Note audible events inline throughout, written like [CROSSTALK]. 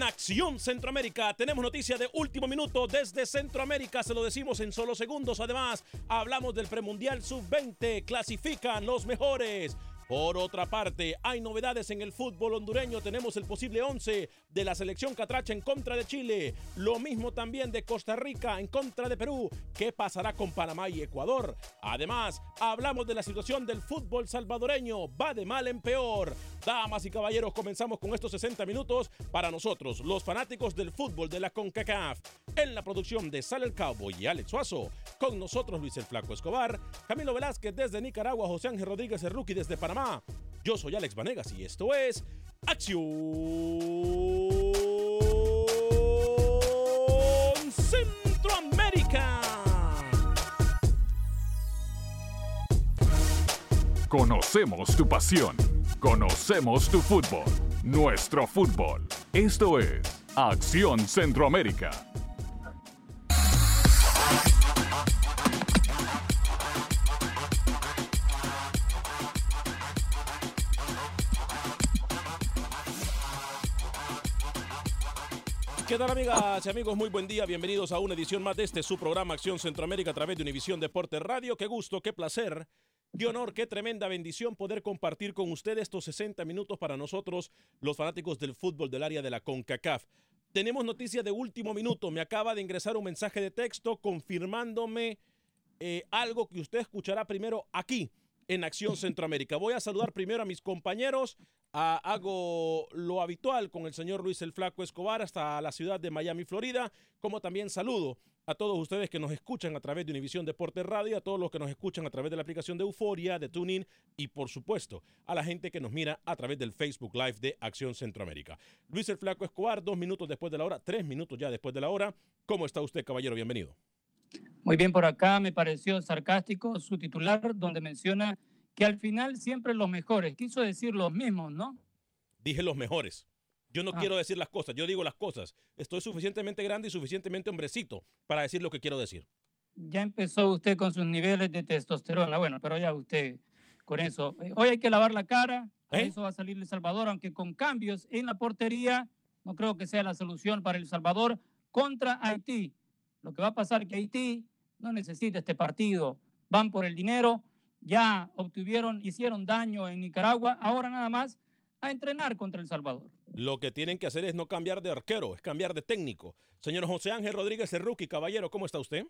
En Acción Centroamérica tenemos noticia de último minuto desde Centroamérica, se lo decimos en solo segundos. Además, hablamos del premundial sub-20, clasifican los mejores. Por otra parte, hay novedades en el fútbol hondureño. Tenemos el posible 11 de la selección catracha en contra de Chile. Lo mismo también de Costa Rica en contra de Perú. ¿Qué pasará con Panamá y Ecuador? Además, hablamos de la situación del fútbol salvadoreño. Va de mal en peor. Damas y caballeros, comenzamos con estos 60 minutos para nosotros, los fanáticos del fútbol de la CONCACAF. En la producción de Sal el Cowboy y Alex Suazo. Con nosotros Luis el Flaco Escobar, Camilo Velázquez desde Nicaragua, José Ángel Rodríguez el Rookie desde Panamá. Yo soy Alex Vanegas y esto es Acción Centroamérica. Conocemos tu pasión. Conocemos tu fútbol. Nuestro fútbol. Esto es Acción Centroamérica. Tal amigas y amigos? Muy buen día, bienvenidos a una edición más de este su programa Acción Centroamérica a través de Univisión Deporte Radio. Qué gusto, qué placer, qué honor, qué tremenda bendición poder compartir con ustedes estos 60 minutos para nosotros, los fanáticos del fútbol del área de la CONCACAF. Tenemos noticias de último minuto, me acaba de ingresar un mensaje de texto confirmándome eh, algo que usted escuchará primero aquí en Acción Centroamérica. Voy a saludar primero a mis compañeros. Hago lo habitual con el señor Luis el Flaco Escobar hasta la ciudad de Miami, Florida, como también saludo a todos ustedes que nos escuchan a través de Univisión Deporte Radio, a todos los que nos escuchan a través de la aplicación de Euforia, de TuneIn y por supuesto a la gente que nos mira a través del Facebook Live de Acción Centroamérica. Luis el Flaco Escobar, dos minutos después de la hora, tres minutos ya después de la hora. ¿Cómo está usted, caballero? Bienvenido. Muy bien por acá, me pareció sarcástico su titular donde menciona que al final siempre los mejores. Quiso decir los mismos, ¿no? Dije los mejores. Yo no Ah. quiero decir las cosas, yo digo las cosas. Estoy suficientemente grande y suficientemente hombrecito para decir lo que quiero decir. Ya empezó usted con sus niveles de testosterona. Bueno, pero ya usted con eso. Hoy hay que lavar la cara. ¿Eh? eso va a salir El Salvador, aunque con cambios en la portería, no creo que sea la solución para El Salvador contra Haití. Lo que va a pasar es que Haití no necesita este partido. Van por el dinero, ya obtuvieron, hicieron daño en Nicaragua, ahora nada más a entrenar contra El Salvador. Lo que tienen que hacer es no cambiar de arquero, es cambiar de técnico. Señor José Ángel Rodríguez, el rookie, caballero, ¿cómo está usted?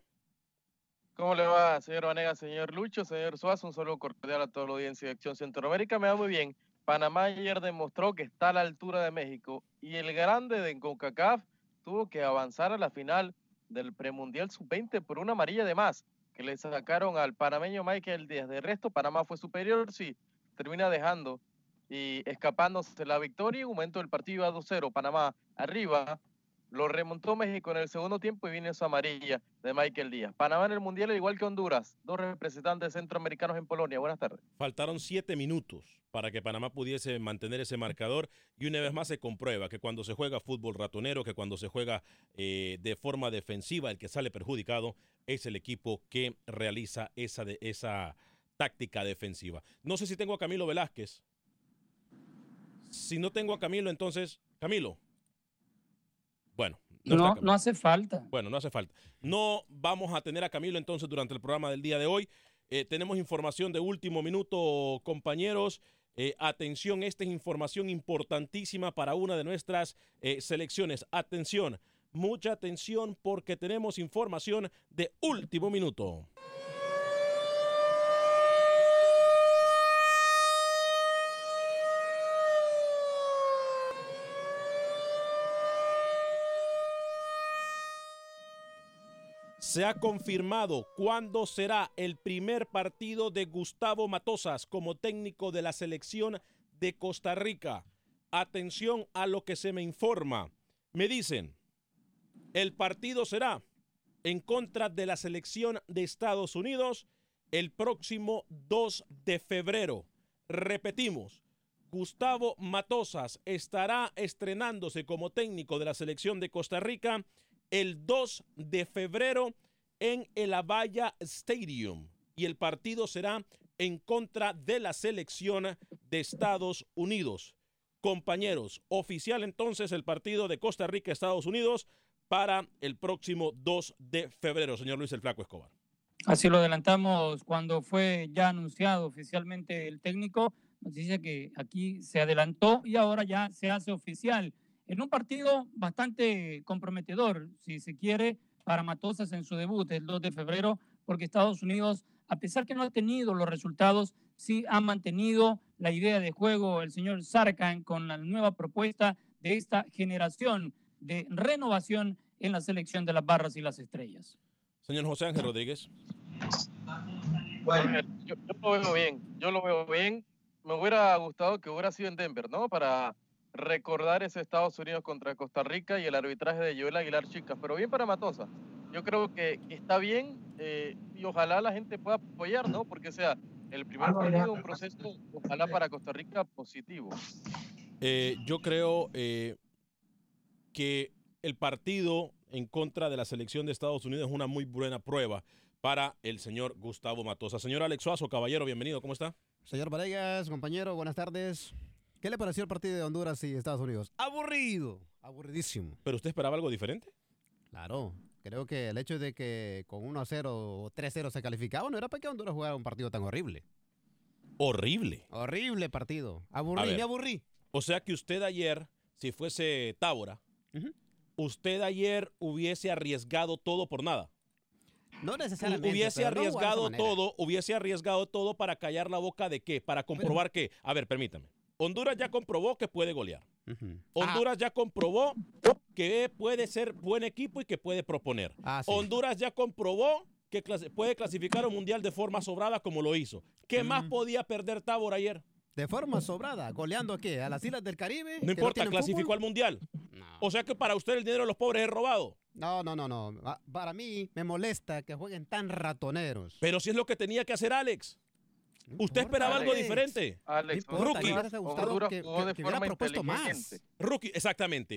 ¿Cómo le va, señor Vanega, señor Lucho, señor Suazo? Un saludo cordial a toda la audiencia de Acción Centroamérica. Me va muy bien. Panamá ayer demostró que está a la altura de México y el grande de CONCACAF tuvo que avanzar a la final del premundial sub-20 por una amarilla de más que le sacaron al panameño Michael Díaz. De resto, Panamá fue superior, sí, termina dejando y escapándose la victoria. En un momento del partido iba 2-0, Panamá arriba, lo remontó México en el segundo tiempo y viene esa amarilla de Michael Díaz. Panamá en el Mundial, igual que Honduras. Dos representantes centroamericanos en Polonia. Buenas tardes. Faltaron siete minutos para que Panamá pudiese mantener ese marcador y una vez más se comprueba que cuando se juega fútbol ratonero, que cuando se juega eh, de forma defensiva, el que sale perjudicado es el equipo que realiza esa, de, esa táctica defensiva. No sé si tengo a Camilo Velázquez. Si no tengo a Camilo, entonces, Camilo, bueno. No, no, no, hace falta. Bueno, no hace falta. No vamos a tener a Camilo entonces durante el programa del día de hoy. Eh, tenemos información de último minuto, compañeros. Eh, atención, esta es información importantísima para una de nuestras eh, selecciones. Atención, mucha atención porque tenemos información de último minuto. Se ha confirmado cuándo será el primer partido de Gustavo Matosas como técnico de la selección de Costa Rica. Atención a lo que se me informa. Me dicen, el partido será en contra de la selección de Estados Unidos el próximo 2 de febrero. Repetimos, Gustavo Matosas estará estrenándose como técnico de la selección de Costa Rica el 2 de febrero en el Avaya Stadium y el partido será en contra de la selección de Estados Unidos. Compañeros, oficial entonces el partido de Costa Rica-Estados Unidos para el próximo 2 de febrero, señor Luis el Flaco Escobar. Así lo adelantamos cuando fue ya anunciado oficialmente el técnico. Nos dice que aquí se adelantó y ahora ya se hace oficial en un partido bastante comprometedor, si se quiere, para Matosas en su debut el 2 de febrero, porque Estados Unidos, a pesar que no ha tenido los resultados, sí ha mantenido la idea de juego el señor Sarkan con la nueva propuesta de esta generación de renovación en la selección de las barras y las estrellas. Señor José Ángel Rodríguez. Bueno, yo, yo lo veo bien, yo lo veo bien. Me hubiera gustado que hubiera sido en Denver, ¿no? Para recordar ese Estados Unidos contra Costa Rica y el arbitraje de Joel Aguilar Chicas, pero bien para Matosa. Yo creo que está bien eh, y ojalá la gente pueda apoyar, ¿no? Porque sea el primer partido, un proceso, ojalá para Costa Rica positivo. Eh, yo creo eh, que el partido en contra de la selección de Estados Unidos es una muy buena prueba para el señor Gustavo Matosa. Señor Alex Suazo, caballero, bienvenido, ¿cómo está? Señor Varegas, compañero, buenas tardes. ¿Qué le pareció el partido de Honduras y Estados Unidos? Aburrido, aburridísimo. ¿Pero usted esperaba algo diferente? Claro, creo que el hecho de que con 1 a 0 o 3 a 0 se calificaba no era para que Honduras jugara un partido tan horrible. Horrible. Horrible partido. Aburrí, me aburrí. O sea que usted ayer, si fuese Tábora, usted ayer hubiese arriesgado todo por nada. No necesariamente. Hubiese arriesgado todo, hubiese arriesgado todo para callar la boca de qué, para comprobar qué. A ver, permítame. Honduras ya comprobó que puede golear. Honduras ya comprobó que puede ser buen equipo y que puede proponer. Ah, Honduras ya comprobó que puede clasificar un mundial de forma sobrada como lo hizo. ¿Qué más podía perder Tabor ayer? De forma sobrada, goleando a qué? ¿A las Islas del Caribe? No importa, clasificó al mundial. O sea que para usted el dinero de los pobres es robado. No, no, no, no. Para mí me molesta que jueguen tan ratoneros. Pero si es lo que tenía que hacer Alex. ¿Usted esperaba algo diferente? Alex, Rookie. Honduras jugó de forma propuesto más. Rookie, exactamente.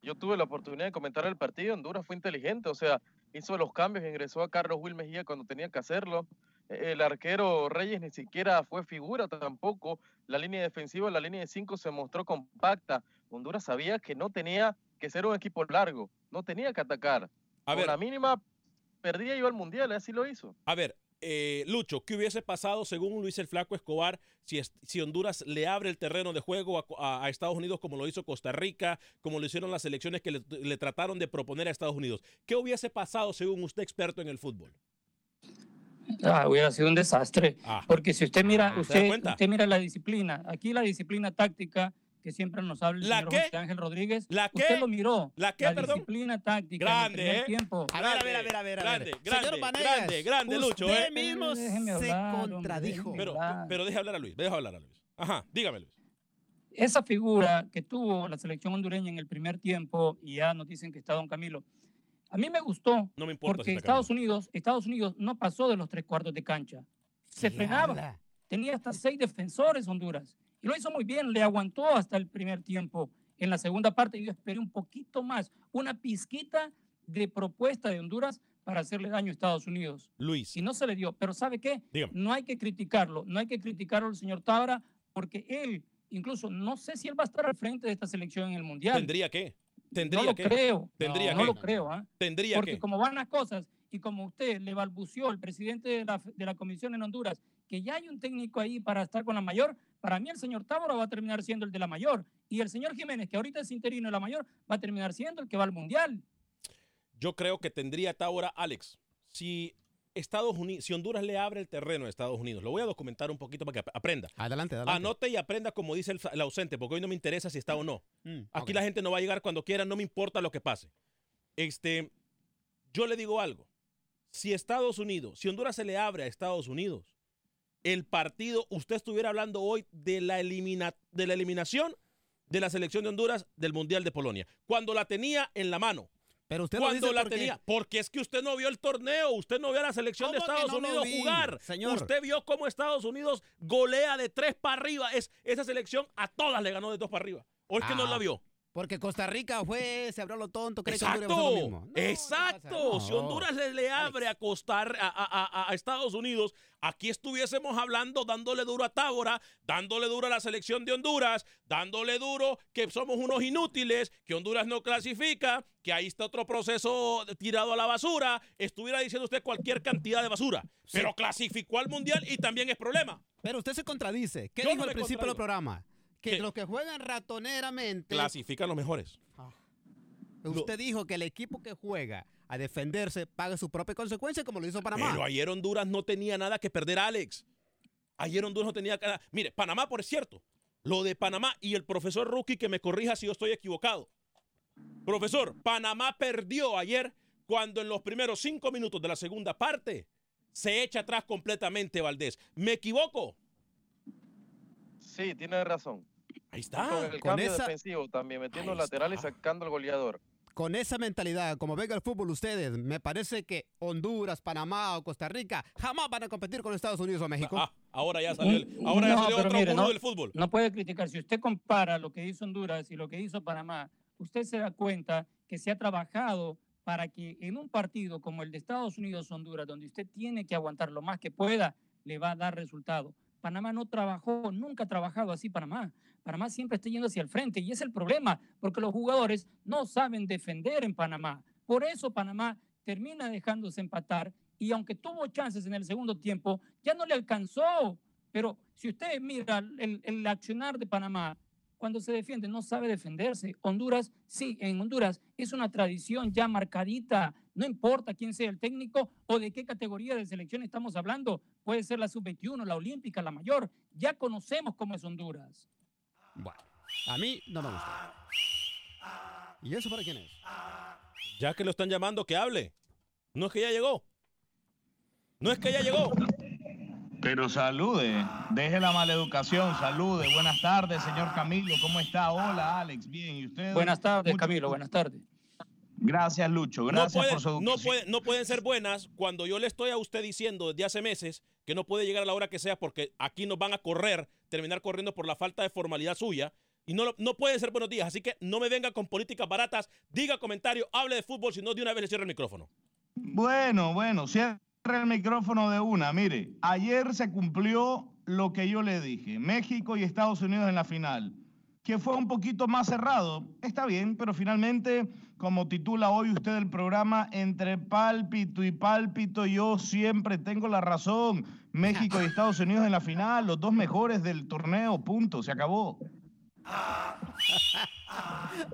Yo tuve la oportunidad de comentar el partido. Honduras fue inteligente, o sea, hizo los cambios, ingresó a Carlos Will Mejía cuando tenía que hacerlo. El arquero Reyes ni siquiera fue figura tampoco. La línea defensiva, la línea de cinco se mostró compacta. Honduras sabía que no tenía que ser un equipo largo, no tenía que atacar. A Con ver. la mínima perdía yo el mundial, así lo hizo. A ver, eh, Lucho, ¿qué hubiese pasado según Luis el Flaco Escobar si, Honduras le abre el terreno de juego a, a- a Estados Unidos como lo hizo Costa Rica, como lo hicieron las elecciones que le, le trataron de proponer a Estados Unidos? ¿Qué hubiese pasado según usted experto en el fútbol? Ah, hubiera sido un desastre. Ah. Porque si usted mira, ¿Se da usted, cuenta? usted mira la disciplina, aquí la disciplina táctica que siempre nos habla el ¿La señor qué? José Ángel Rodríguez, ¿La usted qué? lo miró. ¿La qué, perdón? disciplina táctica Grande, en el primer ¿eh? tiempo. A ver, a ver, a ver, a ver. a ver. Grande, grande, Señor Vanegas, grande, grande, Lucho, Usted ¿eh? mismo Déjeme se hombre, contradijo. Pero, pero deje hablar a Luis, deje hablar a Luis. Ajá, dígame Luis. esa figura que tuvo la selección hondureña en el primer tiempo, y ya nos dicen que está Don Camilo, a mí me gustó No me importa porque si Estados Unidos, Estados Unidos no pasó de los tres cuartos de cancha. Se ¿Qué frenaba. Tenía hasta seis defensores Honduras. Y lo hizo muy bien, le aguantó hasta el primer tiempo. En la segunda parte yo esperé un poquito más, una pizquita de propuesta de Honduras para hacerle daño a Estados Unidos. Luis, Y no se le dio. Pero ¿sabe qué? dígame. No hay que criticarlo, no hay que criticarlo al señor Tabra, porque él, incluso, no sé si él va a estar al frente de esta selección en el Mundial. ¿Tendría que? ¿Tendría no lo que? creo. Tendría no, que. lo creo, ¿ah? ¿Tendría Porque que? como van las cosas y como usted le balbució el presidente de la, de la comisión en Honduras que ya hay un técnico ahí para estar con la mayor, para mí el señor Tábora va a terminar siendo el de la mayor y el señor Jiménez, que ahorita es interino de la mayor, va a terminar siendo el que va al mundial. Yo creo que tendría ahora Alex. Si Estados Unidos, si Honduras le abre el terreno a Estados Unidos, lo voy a documentar un poquito para que ap- aprenda. Adelante, adelante. Anote y aprenda como dice el, el ausente, porque hoy no me interesa si está o no. Mm, Aquí la gente no va a llegar cuando quiera, no me importa lo que pase. Este, yo le digo algo. Si Estados Unidos, si Honduras se le abre a Estados Unidos, el partido, usted estuviera hablando hoy de la, elimina, de la eliminación de la selección de Honduras del Mundial de Polonia, cuando la tenía en la mano. Pero usted lo Cuando dice la porque- tenía, porque es que usted no vio el torneo, usted no vio a la selección de ¿Cómo que Estados no Unidos jugar. señor? Usted vio cómo Estados Unidos golea de tres para arriba. Es, esa selección a todas le ganó de dos para arriba. ¿O es que no Ah, la vio? Porque Costa Rica fue, se abrió lo tonto, cree que Honduras lo Exacto, mismo. No, exacto. no. Si Honduras le, le abre a, Costa, a, a- a- Estados Unidos, aquí estuviésemos hablando, dándole duro a Tábora, dándole duro a la selección de Honduras, dándole duro que somos unos inútiles, que Honduras no clasifica, que ahí está otro proceso tirado a la basura. Estuviera diciendo usted cualquier cantidad de basura, pero clasificó al mundial y también es problema. Pero usted se contradice. ¿Qué Yo dijo al principio del programa? Que ¿Qué? los que juegan ratoneramente. Clasifican los mejores. Usted dijo que el equipo que juega a defenderse paga su propia consecuencia, como lo hizo Panamá. Pero ayer Honduras no tenía nada que perder, Alex. Ayer Honduras no tenía nada. Mire, Panamá, por cierto, lo de Panamá y el profesor Rookie que me corrija si yo estoy equivocado. Profesor, Panamá perdió ayer cuando en los primeros cinco minutos de la segunda parte se echa atrás completamente Valdés. ¿Me equivoco? Sí, tiene razón. Ahí Con está. el con cambio esa- defensivo también, metiendo Ahí lateral y sacando al goleador. Con esa mentalidad, como venga el fútbol ustedes, me parece que Honduras, Panamá o Costa Rica jamás van a competir con Estados Unidos o México. Ah, ahora ya salió, el- ahora ya No, salió otro mire, no- del fútbol. No puede criticar. Si usted compara lo que hizo Honduras y lo que hizo Panamá, usted se da cuenta que se ha trabajado para que en un partido como el de Estados Unidos-Honduras, donde usted tiene que aguantar lo más que pueda, le va a dar resultado. Panamá no trabajó, nunca ha trabajado así Panamá. Panamá siempre está yendo hacia el frente y es el problema, porque los jugadores no saben defender en Panamá. Por eso Panamá termina dejándose empatar y aunque tuvo chances en el segundo tiempo, ya no le alcanzó. Pero si usted mira el, el accionar de Panamá, cuando se defiende no sabe defenderse. Honduras, sí, en Honduras es una tradición ya marcadita. No importa quién sea el técnico o de qué categoría de selección estamos hablando. Puede ser la sub-21, la olímpica, la mayor. Ya conocemos cómo es Honduras. Bueno, a mí no me gusta. ¿Y eso para quién es? Ya que lo están llamando, que hable. No es que ya llegó. No es que ya llegó. Pero salude, deje la maleducación, salude. Buenas tardes, señor Camilo, ¿cómo está? Hola, Alex, bien, ¿y usted? Buenas tardes, Mucho- Camilo, buenas tardes. Gracias, Lucho, gracias no, puede- por su no, educación. puede- no pueden ser buenas cuando yo le estoy a usted diciendo desde hace meses que no puede llegar a la hora que sea porque aquí nos van a correr, terminar corriendo por la falta de formalidad suya. Y no, no pueden ser buenos días. Así que no me venga con políticas baratas, diga comentario, hable de fútbol, si no de una vez le cierro el micrófono. Bueno, bueno, cierre el micrófono de una. Mire, ayer se cumplió lo que yo le dije. México y Estados Unidos en la final. Que fue un poquito más cerrado. Está bien, pero finalmente, como titula hoy usted el programa, entre pálpito y pálpito, yo siempre tengo la razón. México y Estados Unidos en la final, los dos mejores del torneo, punto, se acabó.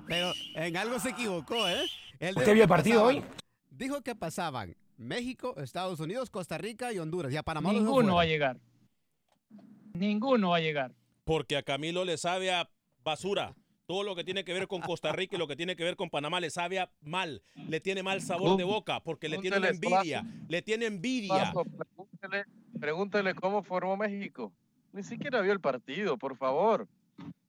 Pero en algo se equivocó, ¿eh? Él ¿Usted dijo vio que el partido pasaban- hoy? Dijo que pasaban México, Estados Unidos, Costa Rica y Honduras. Y a Panamá Ninguno va a llegar. Ninguno va a llegar. Porque a Camilo le sabe a basura. Todo lo que tiene que ver con Costa Rica y lo que tiene que ver con Panamá le sabe a mal. Le tiene mal sabor de boca porque le tiene envidia. Le tiene envidia. Pregúntele, pregúntele cómo formó México. Ni siquiera vio el partido, por favor.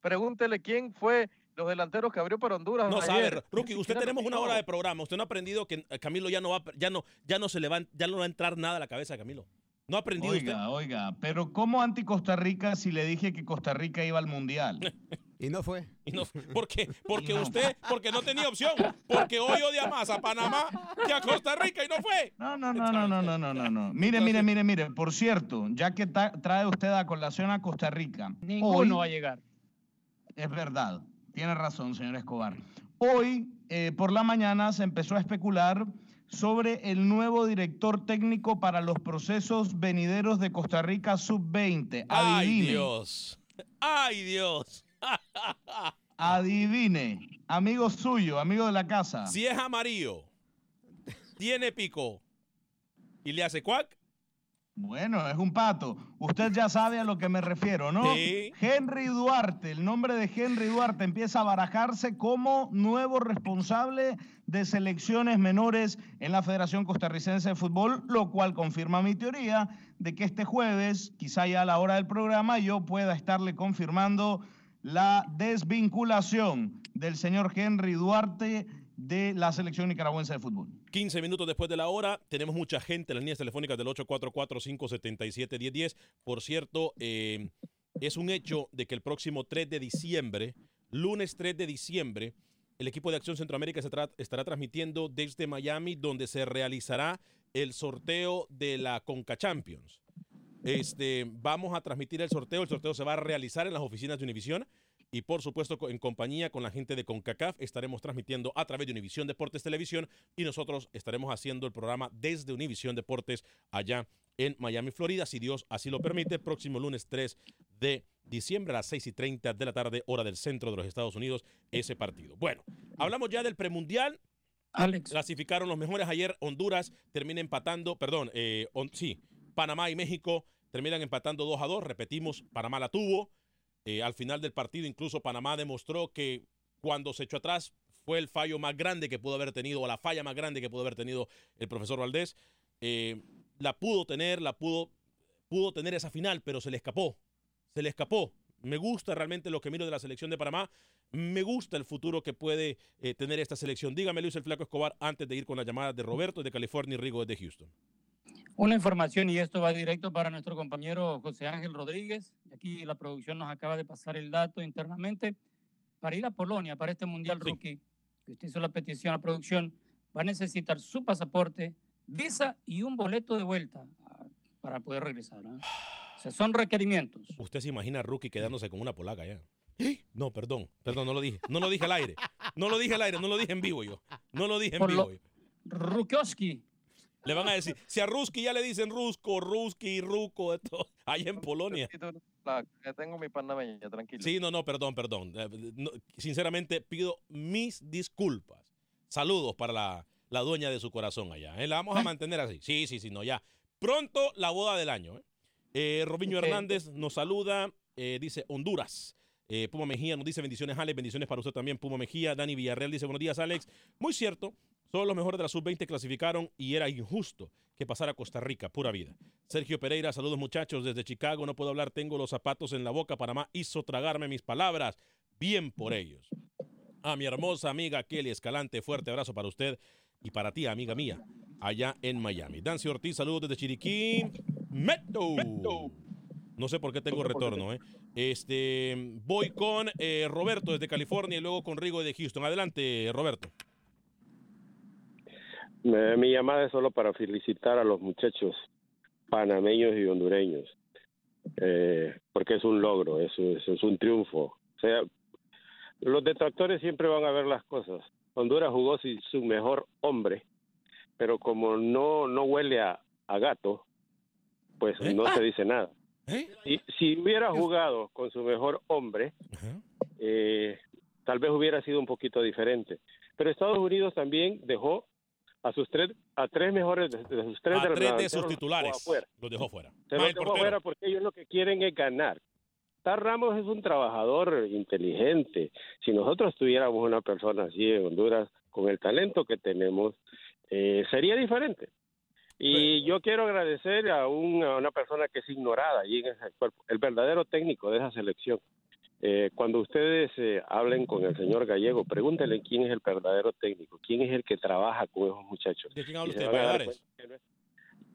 Pregúntele quién fue los delanteros que abrió para Honduras. No ayer. sabe, Rookie, usted tenemos una hora de programa. Usted no ha aprendido que Camilo ya no va, ya no, ya no se le va, ya no va a entrar nada a la cabeza de Camilo. No ha aprendido Oiga, usted. oiga, pero ¿cómo anti Costa Rica si le dije que Costa Rica iba al Mundial? [LAUGHS] Y no fue. Y ¿Por qué? [LAUGHS] Porque usted, porque no tenía opción. Porque hoy odia más a Panamá que a Costa Rica y no fue. No, no, no, no, no, no, no, no. no. Mire, mire, mire, mire. Por cierto, ya que trae usted a colación a Costa Rica. Ninguno hoy, va a llegar. Es verdad. Tiene razón, señor Escobar. Hoy, eh, por la mañana, se empezó a especular sobre el nuevo director técnico para los procesos venideros de Costa Rica Sub-20. ¡Ay, Dios! ¡Ay, Dios! Adivine. Amigo suyo, amigo de la casa. Si es amarillo, tiene pico y le hace cuac, Bueno, es un pato. Usted ya sabe a lo que me refiero, ¿no? Sí. Henry Duarte, el nombre de Henry Duarte empieza a barajarse como nuevo responsable de selecciones menores en la Federación Costarricense de Fútbol, lo cual confirma mi teoría de que este jueves, quizá ya a la hora del programa, yo pueda estarle confirmando la desvinculación del señor Henry Duarte de la selección nicaragüense de fútbol. 15 minutos después de la hora, tenemos mucha gente en las líneas telefónicas del 844-577-1010. Por cierto, eh, es un hecho de que el próximo 3 de diciembre, lunes 3 de diciembre, el equipo de Acción Centroamérica estará transmitiendo desde Miami, donde se realizará el sorteo de la Conca Champions. Este, vamos a transmitir el sorteo. El sorteo se va a realizar en las oficinas de Univisión. Y por supuesto, en compañía con la gente de CONCACAF, estaremos transmitiendo a través de Univisión Deportes Televisión y nosotros estaremos haciendo el programa desde Univisión Deportes allá en Miami, Florida, si Dios así lo permite, próximo lunes 3 de diciembre a las 6 y 30 de la tarde, hora del centro de los Estados Unidos, ese partido. Bueno, hablamos ya del premundial. Alex. Clasificaron los mejores ayer. Honduras termina empatando, perdón, eh, sí, Panamá y México terminan empatando 2 a 2. Repetimos, Panamá la tuvo. Eh, al final del partido, incluso Panamá demostró que cuando se echó atrás fue el fallo más grande que pudo haber tenido, o la falla más grande que pudo haber tenido el profesor Valdés. Eh, la pudo tener, la pudo, pudo tener esa final, pero se le escapó. Se le escapó. Me gusta realmente lo que miro de la selección de Panamá. Me gusta el futuro que puede eh, tener esta selección. Dígame, Luis el Flaco Escobar, antes de ir con la llamada de Roberto de California y Rigo desde Houston. Una información y esto va directo para nuestro compañero José Ángel Rodríguez. Aquí la producción nos acaba de pasar el dato internamente. Para ir a Polonia, para este Mundial Rookie, que usted hizo la petición a producción, va a necesitar su pasaporte, visa y un boleto de vuelta ah, para poder regresar. ¿ah? O sea, son requerimientos. Usted se imagina a Rookie quedándose con una polaca ya. No, perdón, perdón, no lo dije. No lo dije al aire. No lo dije al aire, no lo dije en vivo yo. No lo dije en Por vivo lo- yo. Rukowski. Le van a decir, si a Ruski ya le dicen Rusco, Ruski, Ruco, esto, allá en Polonia. Tengo mi panameña, tranquilo. Sí, no, no, perdón, perdón. Eh, no, sinceramente pido mis disculpas. Saludos para la, la dueña de su corazón allá. ¿eh? La vamos a mantener así. Sí, sí, sí, no, ya. Pronto la boda del año. ¿eh? Eh, Robinho. Hernández nos saluda, eh, dice Honduras. Eh, Puma Mejía nos dice bendiciones, Alex. Bendiciones para usted también, Puma Mejía. Dani Villarreal dice buenos días, Alex. Muy cierto, solo los mejores de la sub-20 clasificaron y era injusto que pasara Costa Rica, pura vida. Sergio Pereira, saludos muchachos desde Chicago. No puedo hablar, tengo los zapatos en la boca. Panamá hizo tragarme mis palabras. Bien por ellos. A mi hermosa amiga Kelly Escalante, fuerte abrazo para usted y para ti, amiga mía, allá en Miami. Dancy Ortiz, saludos desde Chiriquí. Meto. No sé por qué tengo retorno, ¿eh? Este, voy con eh, Roberto desde California y luego con Rigo de Houston. Adelante, Roberto. Mi llamada es solo para felicitar a los muchachos panameños y hondureños, eh, porque es un logro, es, es, es un triunfo. O sea, los detractores siempre van a ver las cosas. Honduras jugó sin su mejor hombre, pero como no, no huele a, a gato, pues no se dice nada. Y si hubiera jugado con su mejor hombre, eh, tal vez hubiera sido un poquito diferente. Pero Estados Unidos también dejó a sus tres a tres mejores de, de sus tres A tres de sus titulares los dejó fuera. Se los dejó afuera porque ellos lo que quieren es ganar. Tar Ramos es un trabajador inteligente. Si nosotros tuviéramos una persona así en Honduras, con el talento que tenemos, eh, sería diferente. Y yo quiero agradecer a, un- a una persona que es ignorada allí en ese cuerpo, el verdadero técnico de esa selección. Eh, cuando ustedes eh, hablen con el señor Gallego, pregúntenle quién es el verdadero técnico, quién es el que trabaja con esos muchachos. ¿De quién habla usted? Valladares. no es-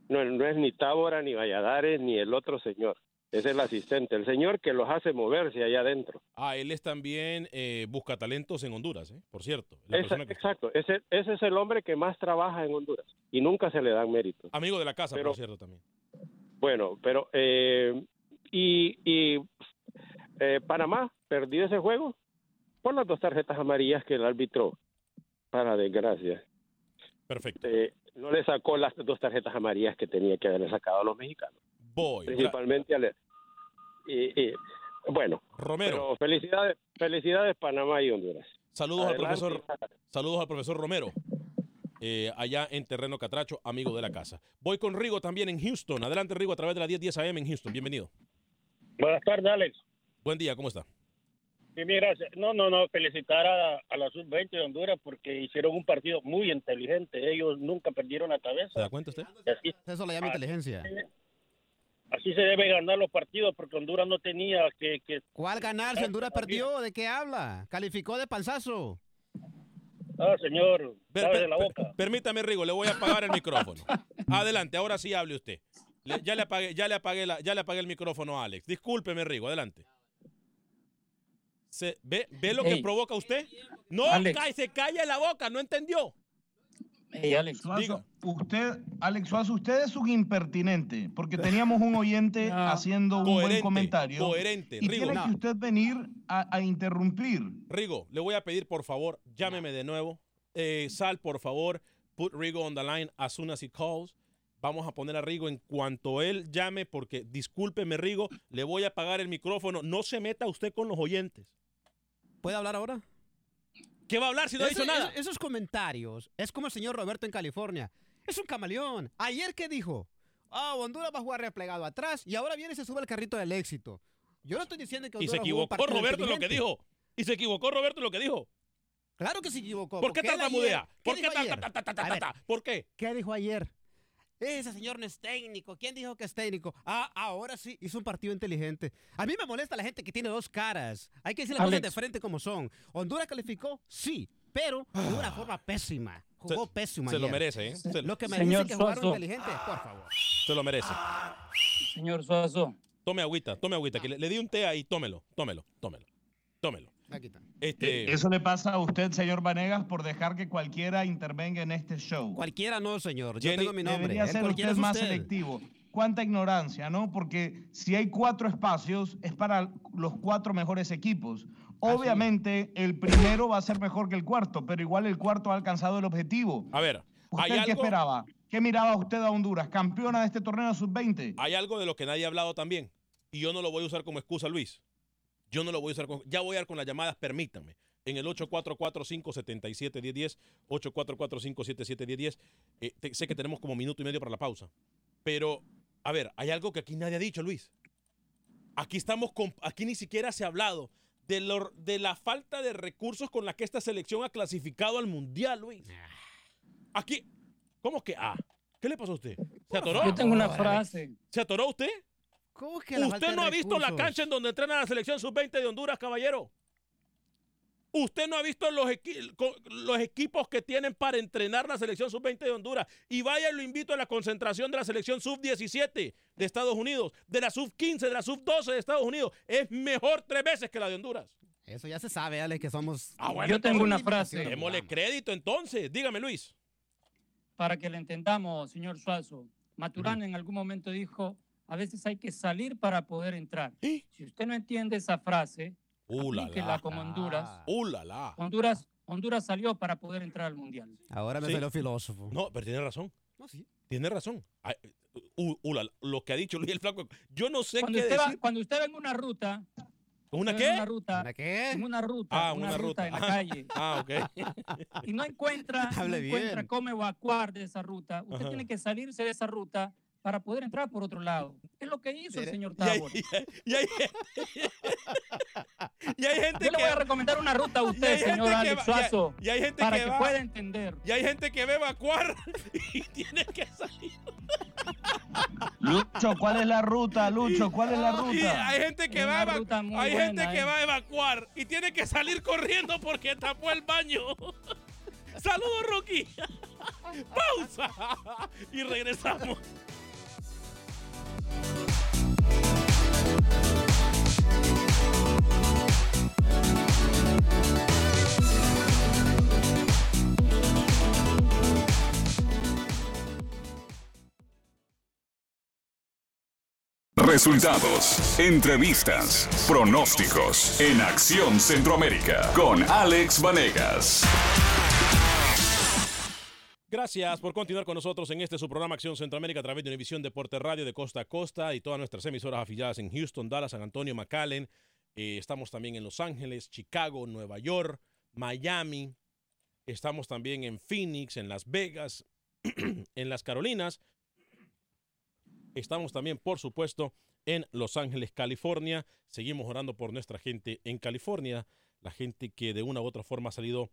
no, no es ni Tábora, ni Valladares, ni el otro señor. Es el asistente, el señor que los hace moverse allá adentro. Ah, él es también eh, busca talentos en Honduras, ¿eh? por cierto. La Esa- persona que- exacto, ese, ese es el hombre que más trabaja en Honduras y nunca se le dan méritos. Amigo de la casa, Pero- por cierto, también. Bueno, pero eh, y, y eh, Panamá perdió ese juego por las dos tarjetas amarillas que el árbitro, para desgracia, Perfecto. eh, no le sacó las dos tarjetas amarillas que tenía que haberle sacado a los mexicanos. Voy. principalmente al y, y, bueno Romero. pero felicidades felicidades Panamá y Honduras Saludos al profesor, saludos al profesor Romero, eh, allá en Terreno Catracho, amigo de la casa. Voy con Rigo también en Houston. Adelante, Rigo, a través de la 1010 AM en Houston. Bienvenido. Buenas tardes, Alex. Buen día, ¿cómo está? Sí, mi gracias. No, no, no, felicitar a, a la sub-20 de Honduras porque hicieron un partido muy inteligente. Ellos nunca perdieron la cabeza. ¿Se da cuenta usted? Así, Eso le llama Ah, inteligencia. así se debe ganar los partidos porque Honduras no tenía que... que ¿Cuál ganar si Honduras perdió? ¿De qué habla? Calificó de panzazo. Ah, señor, Per- per- de la per- permítame, Rigo, le voy a apagar el micrófono. [LAUGHS] Adelante, ahora sí hable usted. Le- ya, le apagué, ya, le apagué la- ya le apagué el micrófono a Alex. Discúlpeme, Rigo, adelante. Se- ¿ve, ¿Ve lo que provoca usted? No, Alex. se calla la boca, ¿no entendió? Ey, Alex. Suazo, usted, Alex Suazo, usted es un impertinente, porque teníamos un oyente [LAUGHS] haciendo un buen comentario. coherente, Y Rigo. tiene No. que usted venir a, a interrumpir. Rigo, le voy a pedir, por favor, llámeme de nuevo. Eh, Sal, por favor, put Rigo on the line as soon as he calls. Vamos a poner a Rigo en cuanto él llame, porque discúlpeme, Rigo, le voy a apagar el micrófono. No se meta usted con los oyentes. ¿Puede hablar ahora? ¿Qué va a hablar si no ha dicho nada? eso- esos comentarios es como el señor Roberto en California. Es un camaleón. Ayer que dijo, ah, Honduras va a jugar replegado atrás y ahora viene y se sube al carrito del éxito. Yo no estoy diciendo que Y se Honduras jugó un equivocó Roberto en lo que dijo. Y se equivocó Roberto en lo que dijo. Claro que se equivocó. ¿Por qué tartamudea? ¿Por ¿qué qué? ¿Por qué? ¿Qué dijo ayer? Ese señor no es técnico. ¿Quién dijo que es técnico? Ah, ahora sí, hizo un partido inteligente. A mí me molesta la gente que tiene dos caras. Hay que decir las cosas Alex. de frente como son. Honduras calificó, sí, pero de una forma pésima. Jugó pésimo Se lo merece, ¿eh? Se, Lo que me Señor dicen que jugaron Suazo. inteligente, por favor. se lo merece. Señor Suazo. Tome agüita, tome agüita. Que le, le di un té ahí, tómelo, tómelo, tómelo, tómelo. Aquí está. Este, Eh, Eso le pasa a usted, señor Vanegas, por dejar que cualquiera intervenga en este show. Cualquiera no, señor. Yo Jenny, tengo mi nombre. Debería El ser usted más usted. selectivo. Cuánta ignorancia, ¿no? Porque si hay cuatro espacios, es para los cuatro mejores equipos. Obviamente, el primero va a ser mejor que el cuarto, pero igual el cuarto ha alcanzado el objetivo. a ver, hay ¿Usted qué algo, esperaba? ¿Qué miraba usted a Honduras? ¿Campeona de este torneo sub-20? hay algo de lo que nadie ha hablado también. Y yo no lo voy a usar como excusa, Luis. Yo no lo voy a usar como... Ya voy a ir con las llamadas, permítanme. En el 844-577-1010, 844-577-1010. Eh, sé que tenemos como minuto y medio para la pausa. Pero, a ver, hay algo que aquí nadie ha dicho, Luis. Aquí estamos con... Aquí ni siquiera se ha hablado de, lo- de la falta de recursos con la que esta selección ha clasificado al Mundial, Luis. Aquí... ¿Cómo que ah? ¿Qué le pasó a usted? ¿Se atoró? Yo tengo una frase. ¿Se atoró usted? ¿Cómo que la Usted no ha visto la cancha en donde entrena la selección sub-20 de Honduras, caballero. Usted no ha visto los, equi- co- los equipos que tienen para entrenar la selección sub-20 de Honduras. Y vaya, y lo invito a la concentración de la selección sub-17 de Estados Unidos, de la sub-15, de la sub-12 de Estados Unidos. Es mejor tres veces que la de Honduras. Eso ya se sabe, Alex, que somos... Ah, bueno, Yo tengo una frase. Démosle crédito entonces. Dígame, Luis. Para que le entendamos, señor Suazo. Maturana en algún momento dijo, a veces hay que salir para poder entrar. Si usted no entiende esa frase, Uh, la, la. con Honduras. Uh, la, la. Honduras, Honduras salió para poder entrar al Mundial. Ahora me Sí. salió filósofo. No, pero tiene razón. No, sí. Tiene razón. Ay, uh, uh, lo que ha dicho Luis el Flaco. Yo no sé Cuando qué usted, va, decir. cuando usted va en una ruta, ¿Una va qué? Una ruta, ¿Una qué? En una ruta, Ah, una, una ruta, ruta. en la calle. [LAUGHS] Ah, ok. [LAUGHS] y no encuentra, no encuentra cómo evacuar de esa ruta, usted Ajá. tiene que salirse de esa ruta para poder entrar por otro lado. Es lo que hizo el señor Y hay, Tabor. y hay- [LAUGHS] y hay gente Yo le que voy a recomendar una ruta a usted, señor Alex y hay- Suazo, y hay gente para que que va- pueda entender. y hay gente que va a evacuar [LAUGHS] y tiene que salir. Lucho, ¿cuál es la ruta, Lucho? ¿Cuál es la Y ruta? hay gente que va a hay gente que eh. va a evacuar y tiene que salir corriendo porque tapó el baño. [LAUGHS] Saludos, Rocky. Pausa y regresamos. Resultados, entrevistas, pronósticos en Acción Centroamérica con Alex Vanegas. Gracias por continuar con nosotros en este su programa Acción Centroamérica a través de Univisión Deporte Radio de Costa a Costa y todas nuestras emisoras afiliadas en Houston, Dallas, San Antonio, McAllen. Eh, estamos también en Los Ángeles, Chicago, Nueva York, Miami. Estamos también en Phoenix, en Las Vegas, [CLEARS THROAT] en las Carolinas. Estamos también, por supuesto, en Los Ángeles, California. Seguimos orando por nuestra gente en California, la gente que de una u otra forma ha salido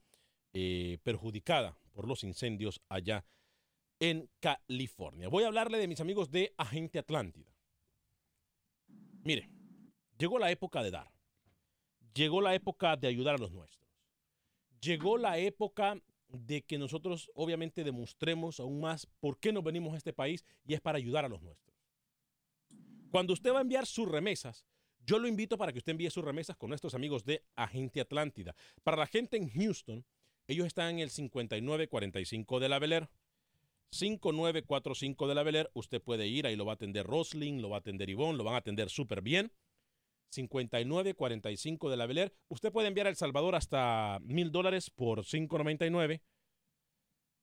eh, perjudicada por los incendios allá en California. Voy a hablarle de mis amigos de Agente Atlántida. Mire, llegó la época de dar. Llegó la época de ayudar a los nuestros. Llegó la época de que nosotros obviamente demostremos aún más por qué nos venimos a este país y es para ayudar a los nuestros. Cuando usted va a enviar sus remesas, yo lo invito para que usted envíe sus remesas con nuestros amigos de Agente Atlántida. Para la gente en Houston, ellos están en el 5945 de la Bel Air. 5945 de la Bel. Usted puede ir, ahí lo va a atender Roslyn, lo va a atender Ivonne, lo van a atender súper bien. 5945 de la Bel Air. Usted puede enviar a El Salvador hasta mil dólares por 599.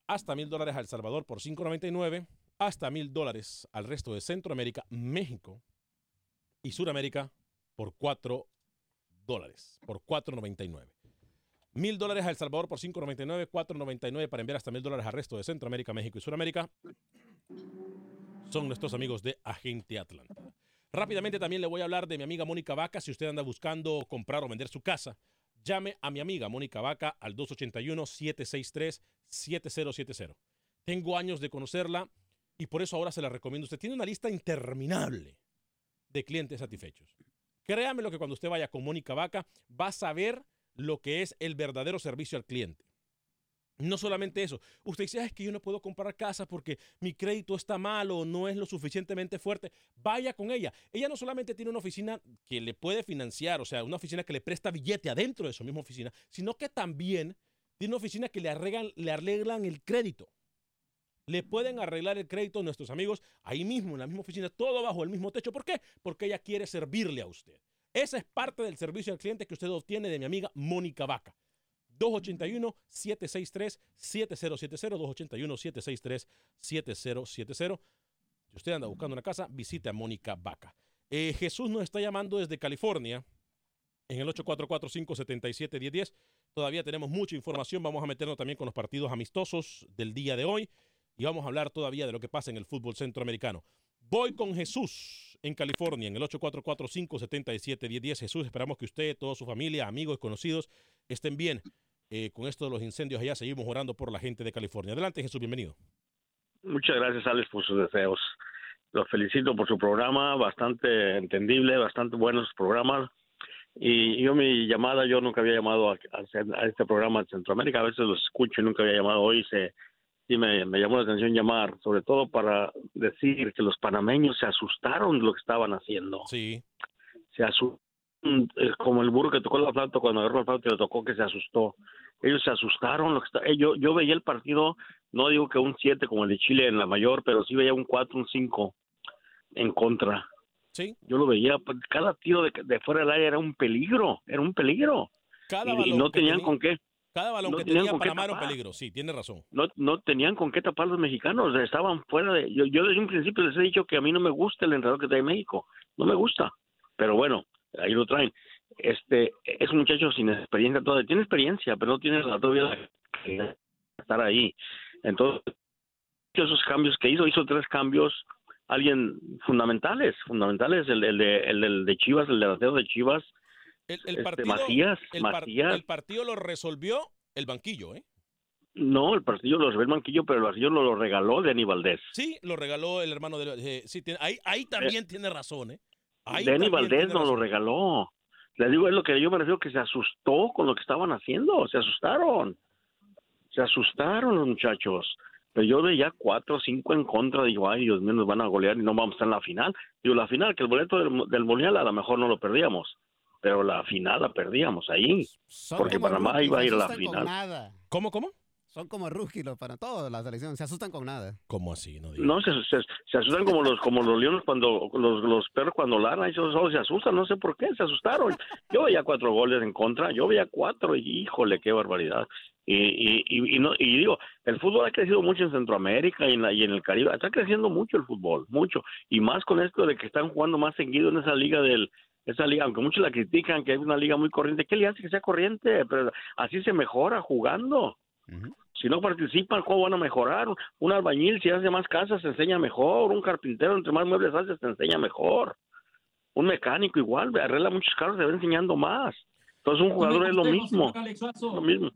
Hasta mil dólares a El Salvador por 599. Hasta mil dólares al resto de Centroamérica, México y Suramérica por 4 dólares. Por 499. Mil dólares a El Salvador por 5.99, 4.99 para enviar hasta mil dólares al resto de Centroamérica, México y Sudamérica. Son nuestros amigos de Agente Atlanta. Rápidamente también le voy a hablar de mi amiga Mónica Vaca. Si usted anda buscando comprar o vender su casa, llame a mi amiga Mónica Vaca al 281-763-7070. Tengo años de conocerla y por eso ahora se la recomiendo. Usted tiene una lista interminable de clientes satisfechos. Créame lo que cuando usted vaya con Mónica Vaca va a saber lo que es el verdadero servicio al cliente. No solamente eso, usted dice, "Ah, es que yo no puedo comprar casa porque mi crédito está malo o no es lo suficientemente fuerte. Vaya con ella. Ella no solamente tiene una oficina que le puede financiar, o sea, una oficina que le presta billete adentro de su misma oficina, sino que también tiene una oficina que le arreglan, le arreglan el crédito. Le pueden arreglar el crédito a nuestros amigos ahí mismo, en la misma oficina, todo bajo el mismo techo. ¿Por qué? Porque ella quiere servirle a usted. Esa es parte del servicio al cliente que usted obtiene de mi amiga Mónica Vaca. 281-763-7070, 281-763-7070. Si usted anda buscando una casa, visite a Mónica Vaca. Eh, Jesús nos está llamando desde California en el 844-577-1010. Todavía tenemos mucha información. Vamos a meternos también con los partidos amistosos del día de hoy y vamos a hablar todavía de lo que pasa en el fútbol centroamericano. Voy con Jesús en California, en el 844-577-1010. Jesús, esperamos que usted, toda su familia, amigos y conocidos estén bien. Eh, con esto de los incendios allá, seguimos orando por la gente de California. Adelante, Jesús, bienvenido. Muchas gracias, Alex, por sus deseos. Los felicito por su programa, bastante entendible, bastante buenos programas. Y yo mi llamada, yo nunca había llamado a, a- a este programa de Centroamérica, a veces los escucho y nunca había llamado. Hoy se, sí me, me llamó la atención llamar, sobre todo para decir que los panameños se asustaron de lo que estaban haciendo. Sí. Se asustaron, como el burro que tocó la flauta, cuando agarró la flauta y le tocó que se asustó. Ellos se asustaron. Lo que está, eh, yo, yo veía el partido, no digo que un 7 como el de Chile en la mayor, pero sí veía un 4, un 5 en contra. Sí. Yo lo veía, pues, cada tiro de, de fuera del área era un peligro, era un peligro. Cada y, y no tenían tenía- con qué. Cada balón no que tenían tenía con qué Panamá era un peligro. Sí, tiene razón. No, no tenían con qué tapar los mexicanos, estaban fuera de... Yo, yo desde un principio les he dicho que a mí no me gusta el entrenador que trae México, no me gusta, pero bueno, ahí lo traen. Este, es un muchacho sin experiencia todavía, tiene experiencia, pero no tiene la todavía la calidad estar ahí. Entonces, esos cambios que hizo, hizo tres cambios, alguien fundamentales, fundamentales, el, el de, el, del de Chivas, el delantero de Chivas, El, el este, partido, Macías, el, par- Macías. el partido lo resolvió el banquillo, ¿eh? No, el partido lo reveló el banquillo, pero el banquillo lo, lo regaló de Valdés. Sí, lo regaló el hermano de... eh, sí, tiene- ahí, ahí también tiene razón, ¿eh? Ahí Denny Valdés nos lo regaló. Le digo, es lo que yo me refiero, que se asustó con lo que estaban haciendo, se asustaron. Se asustaron los muchachos. Pero yo veía cuatro o cinco en contra, digo, ay, Dios mío, nos van a golear y no vamos a estar en la final. Digo, la final, que el boleto del, del Mundial a lo mejor no lo perdíamos, pero la final la perdíamos ahí, Son porque Panamá iba a ir a la final. nada. ¿Cómo, cómo? Son como rookies los para toda la selección, se asustan con nada. ¿Cómo así? No, No, se, se, se asustan como los como los leones cuando los, los perros cuando ladran, ellos solo se asustan, no sé por qué, se asustaron. Yo veía cuatro goles en contra, yo veía cuatro y híjole, qué barbaridad. Y, y, y, y no, y digo, el fútbol ha crecido mucho en Centroamérica y en, la- y en el Caribe, está creciendo mucho el fútbol, mucho. Y más con esto de que están jugando más seguido en esa liga del esa liga, aunque muchos la critican que es una liga muy corriente, ¿qué le hace que sea corriente? Pero así se mejora jugando. Si no participan, ¿cómo van a mejorar? Un albañil, si hace más casas, se enseña mejor. Un carpintero, entre más muebles hace, se enseña mejor. Un mecánico igual, arregla muchos carros, se va enseñando más. Entonces un jugador es lo mismo. Lo mismo.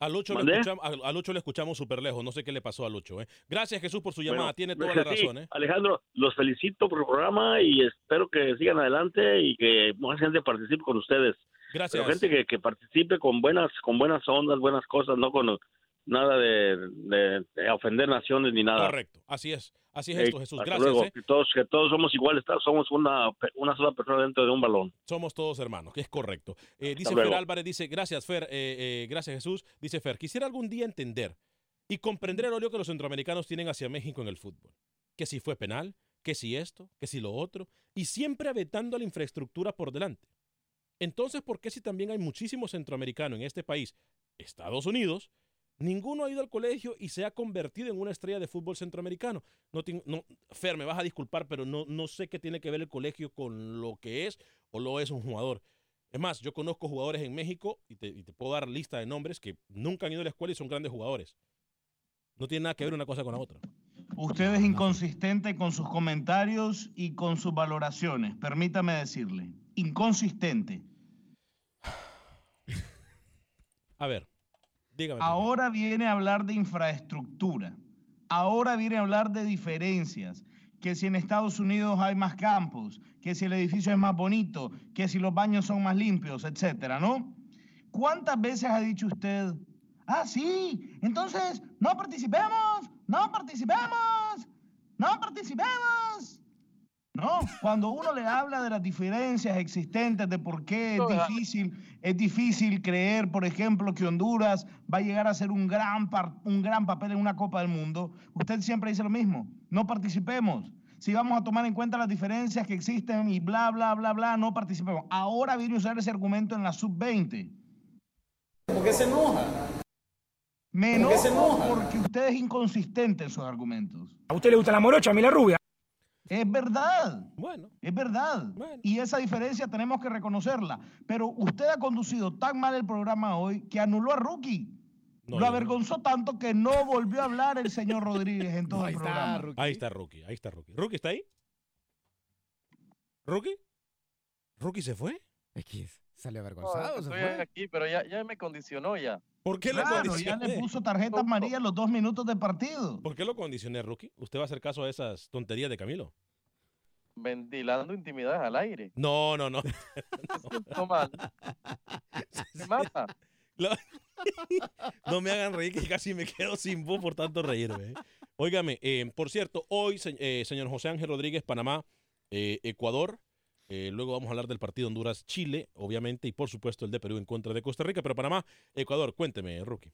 A Lucho, le escuchamos, a, Lucho le escuchamos súper lejos. No sé qué le pasó a Lucho. ¿eh? Gracias, Jesús, por su llamada. Bueno, Tiene toda la sí, razón. ¿eh? Alejandro, los felicito por el programa y espero que sigan adelante y que más gente participe con ustedes. Gracias. Pero gente que, que participe con buenas con buenas ondas, buenas cosas, no con nada de, de- de ofender naciones ni nada. Correcto. Así es. Así es esto, Jesús. Gracias. luego. ¿eh? Que todos, que todos somos iguales, somos una, una sola persona dentro de un balón. Somos todos hermanos, que es correcto. Eh, dice luego. Fer Álvarez, dice, gracias Fer, eh, eh, gracias Jesús. Dice Fer, quisiera algún día entender y comprender el odio que los centroamericanos tienen hacia México en el fútbol. Que si fue penal, que si esto, que si lo otro, y siempre aventando la infraestructura por delante. Entonces, ¿por qué si también hay muchísimos centroamericanos en este país, Estados Unidos, ninguno ha ido al colegio y se ha convertido en una estrella de fútbol centroamericano? No, no, Fer, me vas a disculpar, pero no, no sé qué tiene que ver el colegio con lo que es o lo es un jugador. Es más, yo conozco jugadores en México y te, y te puedo dar lista de nombres que nunca han ido a la escuela y son grandes jugadores. No tiene nada que ver una cosa con la otra. Usted es inconsistente con sus comentarios y con sus valoraciones, permítame decirle. Inconsistente. A ver, dígame. Ahora viene a hablar de infraestructura. Ahora viene a hablar de diferencias. Que si en Estados Unidos hay más campos, que si el edificio es más bonito, que si los baños son más limpios, etcétera, ¿no? ¿Cuántas veces ha dicho usted, ah, sí, entonces no participemos, no participemos, no participemos? No, cuando uno le habla de las diferencias existentes, de por qué es difícil, es difícil creer, por ejemplo, que Honduras va a llegar a hacer un gran, par- un gran papel en una Copa del Mundo, usted siempre dice lo mismo, no participemos. Si vamos a tomar en cuenta las diferencias que existen y bla, bla, bla, bla, no participemos. Ahora viene a usar ese argumento en la sub-20. ¿Por qué se enoja? Me ¿Por qué se enojo enoja? porque usted es inconsistente en sus argumentos. ¿A usted le gusta la morocha, a mí la rubia? Es verdad. Bueno. Es verdad. Y esa diferencia tenemos que reconocerla. Pero usted ha conducido tan mal el programa hoy que anuló a Rookie. No, Lo no. avergonzó tanto que no volvió a hablar el señor [LAUGHS] Rodríguez en todo el programa. Ahí está Rookie, ahí está Rookie. ¿Rookie está ahí? ¿Rookie? ¿Rookie se fue? X, salió No, avergonzado, se estoy fue. aquí, pero ya, ya me condicionó ya. ¿Por qué lo Claro, ya condicioné? le puso tarjeta amarilla los dos minutos de partido. ¿Por qué lo condicioné, Rookie? ¿Usted va a hacer caso a esas tonterías de Camilo? Ventilando intimidades al aire. No, no, no. siento mal. Me mata. Lo- [LAUGHS] no me hagan reír que casi me quedo sin voz por tanto reírme. ¿eh? Óigame, eh, por cierto, hoy, eh, señor José Ángel Rodríguez, Panamá, eh, Ecuador. Eh, luego vamos a hablar del partido Honduras-Chile, obviamente, y por supuesto el de Perú en contra de Costa Rica. Pero Panamá, Ecuador, cuénteme, Rookie.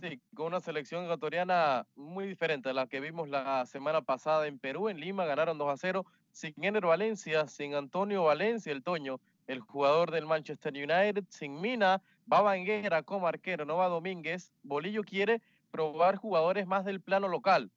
Sí, con una selección ecuatoriana muy diferente a la que vimos la semana pasada en Perú, en Lima, ganaron 2 a 0, sin Ener Valencia, sin Antonio Valencia, el Toño, el jugador del Manchester United, sin Mina, va Banguera como arquero, no va Domínguez. Bolillo quiere probar jugadores más del plano local,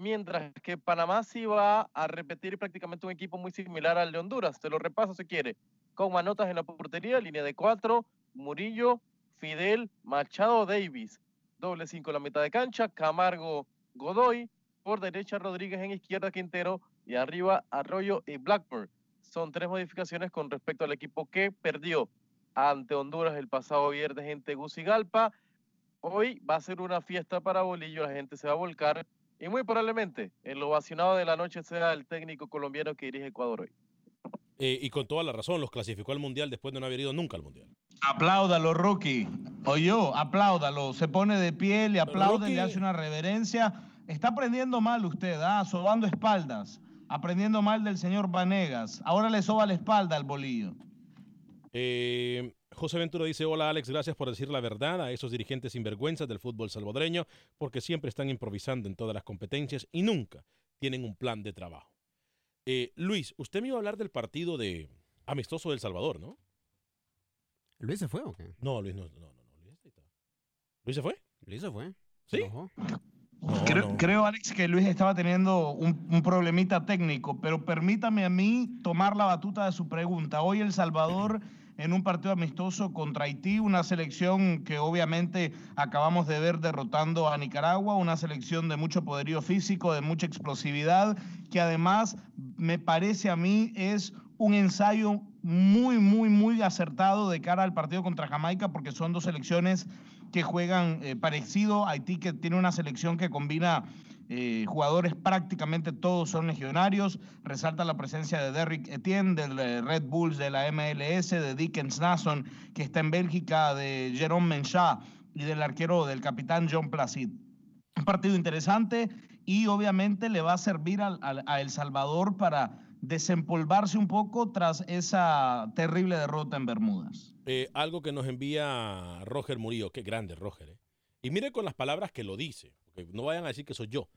mientras que Panamá sí va a repetir prácticamente un equipo muy similar al de Honduras. Te lo repaso si quiere, con manotas en la portería, línea de cuatro, Murillo, Fidel, Machado, Davis doble cinco en la mitad de cancha, Camargo Godoy, por derecha Rodríguez en izquierda Quintero y arriba Arroyo y Blackburn. Son tres modificaciones con respecto al equipo que perdió ante Honduras el pasado viernes en Tegucigalpa. Hoy va a ser una fiesta para Bolillo, la gente se va a volcar y muy probablemente el ovacionado de la noche sea el técnico colombiano que dirige Ecuador hoy. Eh, y con toda la razón, los clasificó al Mundial después de no haber ido nunca al Mundial. Apláudalo, Rookie. yo, apláudalo. Se pone de pie, le aplaude, le hace una reverencia. Está aprendiendo mal usted, ¿ah? sobando espaldas. Aprendiendo mal del señor Vanegas. Ahora le soba la espalda al bolillo. Eh, José Ventura dice, hola Alex, gracias por decir la verdad a esos dirigentes sinvergüenzas del fútbol salvadoreño, porque siempre están improvisando en todas las competencias y nunca tienen un plan de trabajo. Eh, Luis, usted me iba a hablar del partido de amistoso del Salvador, ¿no? ¿Luis se fue o qué? No, Luis no, no, no, Luis, se fue? Luis se fue. ¿Sí? creo, Alex, que Luis estaba teniendo un, un, problemita técnico, pero permítame a mí tomar la batuta de su pregunta. Hoy El Salvador en un partido amistoso contra Haití, una selección que obviamente acabamos de ver derrotando a Nicaragua, una selección de mucho poderío físico, de mucha explosividad, que además me parece a mí es un ensayo muy, muy, muy acertado de cara al partido contra Jamaica, porque son dos selecciones que juegan eh, parecido. Haití que tiene una selección que combina eh, jugadores prácticamente todos son legionarios. Resalta la presencia de Derrick Etienne, del eh, Red Bulls de la MLS, de Dickens Nason, que está en Bélgica, de Jerome Mencha y del arquero del capitán John Placid. Un partido interesante y obviamente le va a servir a, El Salvador para desempolvarse un poco tras esa terrible derrota en Bermudas. Eh, algo que nos envía Roger Murillo, qué grande Roger. Y mire con las palabras que lo dice, porque no vayan a decir que soy yo.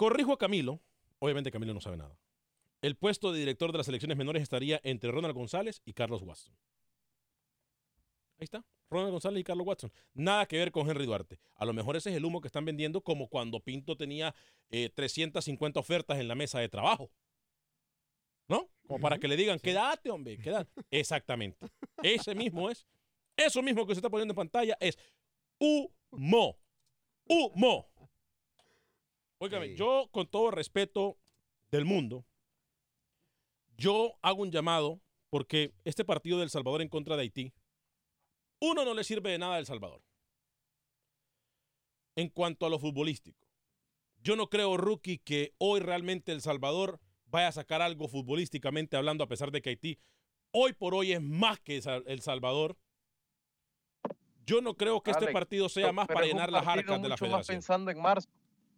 Corrijo a Camilo. Obviamente Camilo no sabe nada. El puesto de director de las selecciones menores estaría entre Ronald González y Carlos Watson. Ahí está. Ronald González y Carlos Watson. Nada que ver con Henry Duarte. A lo mejor ese es el humo que están vendiendo como cuando Pinto tenía 350 eh, ofertas en la mesa de trabajo. ¿No? Como para que le digan, quédate, hombre, quédate. [LAUGHS] Exactamente. Ese mismo es. Eso mismo que se está poniendo en pantalla es humo. Humo. Óigame, yo con todo respeto del mundo, yo hago un llamado porque este partido del Salvador en contra de Haití, uno no le sirve de nada al Salvador. En cuanto a lo futbolístico, yo no creo, Rookie, que hoy realmente El Salvador vaya a sacar algo futbolísticamente hablando, a pesar de que Haití hoy por hoy es más que El Salvador. Yo no creo que este partido sea más para llenar las arcas de la federación. Más pensando en marzo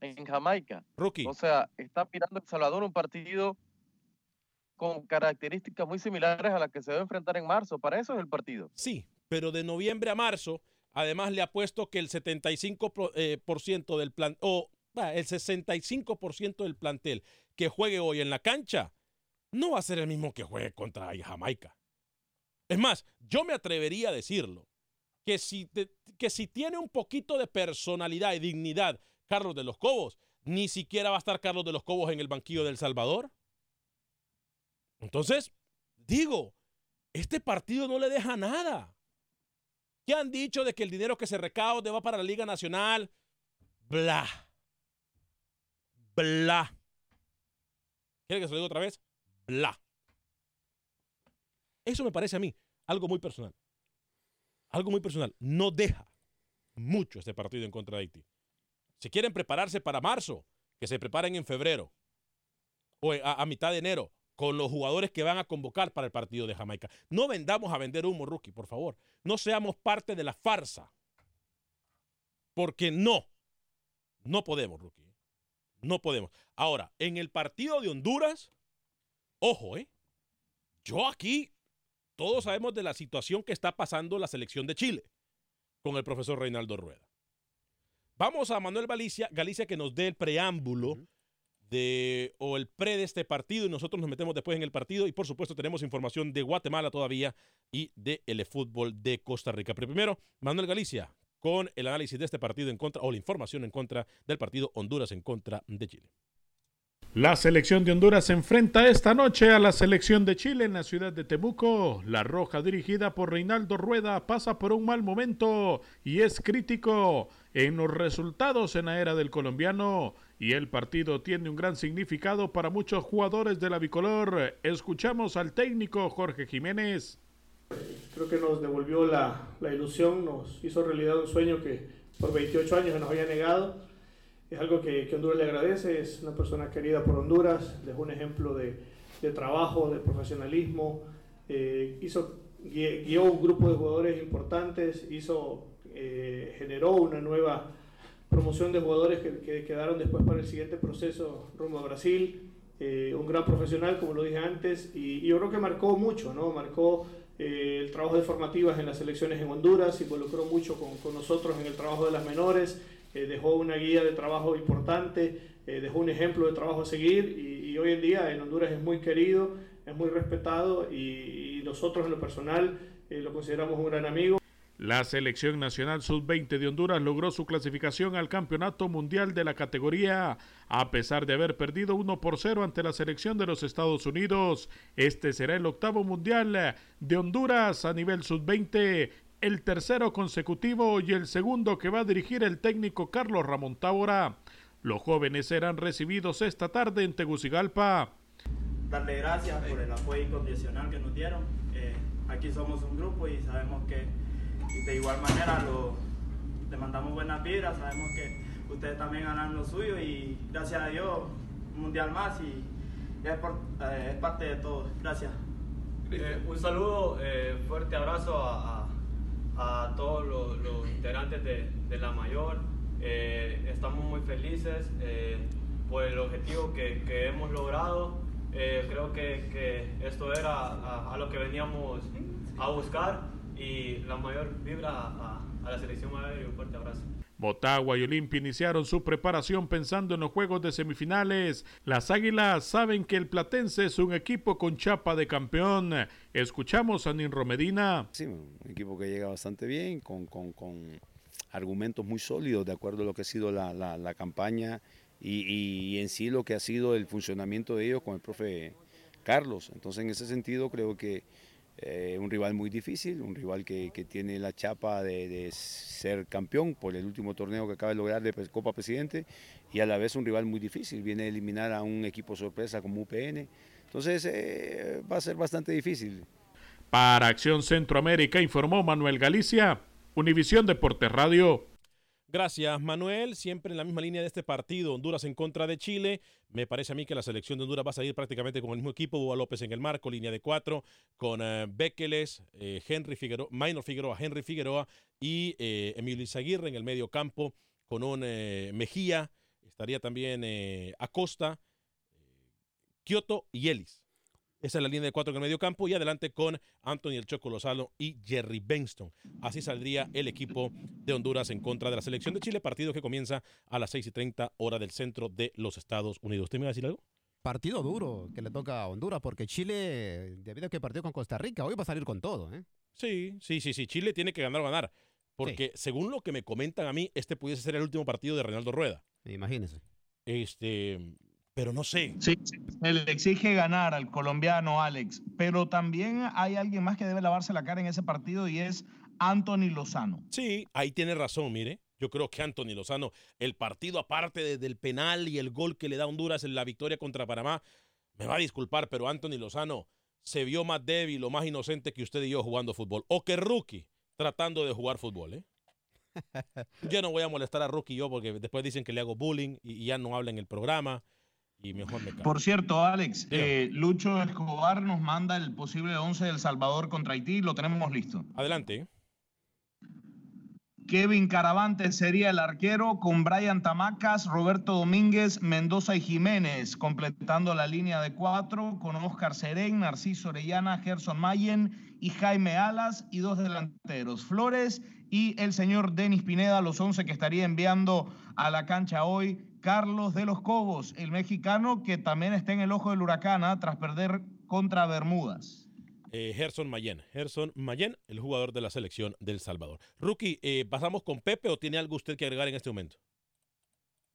en Jamaica. O sea, está mirando El Salvador un partido con características muy similares a las que se debe enfrentar en marzo. Para eso es el partido. Sí, pero de noviembre a marzo, además le apuesto que el 75% eh, del plan, o el 65% del plantel que juegue hoy en la cancha no va a ser el mismo que juegue contra Jamaica. Es más, yo me atrevería a decirlo, que si, que si tiene un poquito de personalidad y dignidad Carlos de los Cobos. Ni siquiera va a estar Carlos de los Cobos en el banquillo del Salvador. Entonces, digo, este partido no le deja nada. ¿Qué han dicho de que el dinero que se recaude va para la Liga Nacional? Bla. Bla. ¿Quiere que se lo diga otra vez? Bla. Eso me parece a mí algo muy personal. Algo muy personal. No deja mucho este partido en contra de Haití. Si quieren prepararse para marzo, que se preparen en febrero o a, mitad de enero con los jugadores que van a convocar para el partido de Jamaica. No vendamos a vender humo, rookie, por favor. No seamos parte de la farsa. Porque no, no podemos, rookie. No podemos. Ahora, en el partido de Honduras, ojo, ¿eh? Yo aquí, todos sabemos de la situación que está pasando la selección de Chile. con el profesor Reinaldo Rueda. Vamos a Manuel Galicia, Galicia que nos dé el preámbulo de o el pre de este partido y nosotros nos metemos después en el partido y por supuesto tenemos información de Guatemala todavía y de el fútbol de Costa Rica. Pero primero, Manuel Galicia con el análisis de este partido en contra o la información en contra del partido Honduras en contra de Chile. La selección de Honduras se enfrenta esta noche a la selección de Chile en la ciudad de Temuco. La Roja, dirigida por Reinaldo Rueda, pasa por un mal momento y es crítico en los resultados en la era del colombiano. Y el partido tiene un gran significado para muchos jugadores de la bicolor. Escuchamos al técnico Jorge Jiménez. Creo que nos devolvió la, la ilusión, nos hizo realidad un sueño que por 28 años nos había negado es algo que, que, Honduras le agradece, es una persona querida por Honduras, dejó un ejemplo de, de trabajo, de profesionalismo, eh, hizo, guió un grupo de jugadores importantes, hizo, eh, generó una nueva promoción de jugadores que, que, quedaron después para el siguiente proceso rumbo a Brasil, eh, un gran profesional, como lo dije antes, y, yo creo que marcó mucho, ¿no? Marcó el trabajo de formativas en las selecciones en Honduras, involucró mucho con, nosotros en el trabajo de las menores, eh, dejó una guía de trabajo importante, eh, dejó un ejemplo de trabajo a seguir y, hoy en día en Honduras es muy querido, es muy respetado y, nosotros en lo personal eh, lo consideramos un gran amigo. La selección nacional sub-20 de Honduras logró su clasificación al Campeonato Mundial de la categoría a pesar de haber perdido 1 por 0 ante la selección de los Estados Unidos. Este será el octavo Mundial de Honduras a nivel sub-20 el tercero consecutivo y el segundo que va a dirigir el técnico Carlos Ramón Tábora. Los jóvenes serán recibidos esta tarde en Tegucigalpa. Darle gracias por el apoyo incondicional que nos dieron. Eh, aquí somos un grupo y sabemos que de igual manera lo, le mandamos buenas vibras, sabemos que ustedes también ganan lo suyo y gracias a Dios un mundial más y es, eh, parte de todo. Gracias. Eh, un saludo, fuerte abrazo a, a todos los, los integrantes de, de, la mayor. Eh, estamos muy felices eh, por el objetivo que, que hemos logrado. Eh, creo que, que, esto era a, lo que veníamos a buscar y la mayor vibra a, a la selección mayor y un fuerte abrazo. Motagua y Olimpia iniciaron su preparación pensando en los juegos de semifinales. Las Águilas saben que el Platense es un equipo con chapa de campeón. Escuchamos a Ninro Medina. Sí, un equipo que llega bastante bien, con, con, con argumentos muy sólidos de acuerdo a lo que ha sido la, la, la campaña y, y, en sí lo que ha sido el funcionamiento de ellos con el profe Carlos. Entonces en ese sentido creo que eh, un rival muy difícil, un rival que, que tiene la chapa de, ser campeón por el último torneo que acaba de lograr de Copa Presidente y a la vez un rival muy difícil, viene a eliminar a un equipo sorpresa como UPN, entonces eh, va a ser bastante difícil. Para Acción Centroamérica informó Manuel Galicia, Univisión Deportes Radio. Gracias, Manuel. Siempre en la misma línea de este partido, Honduras en contra de Chile. Me parece a mí que la selección de Honduras va a salir prácticamente con el mismo equipo. Hugo López en el marco, línea de cuatro, con uh, Bekeles, eh, Henry Figueroa, Minor Figueroa, Henry Figueroa y eh, Emilio Izaguirre en el medio campo, con un eh, Mejía. Estaría también Acosta, Kioto y Ellis. Esa es la línea de cuatro en el medio campo y adelante con Anthony El Choco Lozano y Jerry Benston. Así saldría el equipo de Honduras en contra de la selección de Chile, partido que comienza a las 6 y 30 hora del centro de los Estados Unidos. ¿Usted me va a decir algo? Partido duro que le toca a Honduras porque Chile, debido a que partió con Costa Rica, hoy va a salir con todo. ¿eh? Sí, sí, sí, sí. Chile tiene que ganar o ganar. Porque sí. según lo que me comentan a mí, este pudiese ser el último partido de Reinaldo Rueda. Imagínese. Este, pero no sé. Sí, se le exige ganar al colombiano Alex, pero también hay alguien más que debe lavarse la cara en ese partido y es Anthony Lozano. Sí, ahí tiene razón, mire. Yo creo que Anthony Lozano, el partido aparte de, del penal y el gol que le da Honduras en la victoria contra Panamá, me va a disculpar, pero Anthony Lozano se vio más débil o más inocente que usted y yo jugando fútbol. O que Rookie tratando de jugar fútbol, ¿eh? [LAUGHS] yo no voy a molestar a Rookie yo porque después dicen que le hago bullying y, y ya no habla en el programa. Y mejor me Por cierto, Alex, eh, Lucho Escobar nos manda el posible 11 del Salvador contra Haití, lo tenemos listo. Adelante. Kevin Caravante sería el arquero con Brian Tamacas, Roberto Domínguez, Mendoza y Jiménez, completando la línea de cuatro con Oscar Serén, Narciso Orellana, Gerson Mayen y Jaime Alas y dos delanteros, Flores y el señor Denis Pineda, los once que estaría enviando a la cancha hoy. Carlos de los Cobos, el mexicano que también está en el ojo del huracán ¿ah? tras perder contra Bermudas. Eh, Gerson Mayen. Gerson Mayen, el jugador de la selección del Salvador. Rookie, eh, ¿pasamos con Pepe o tiene algo usted que agregar en este momento?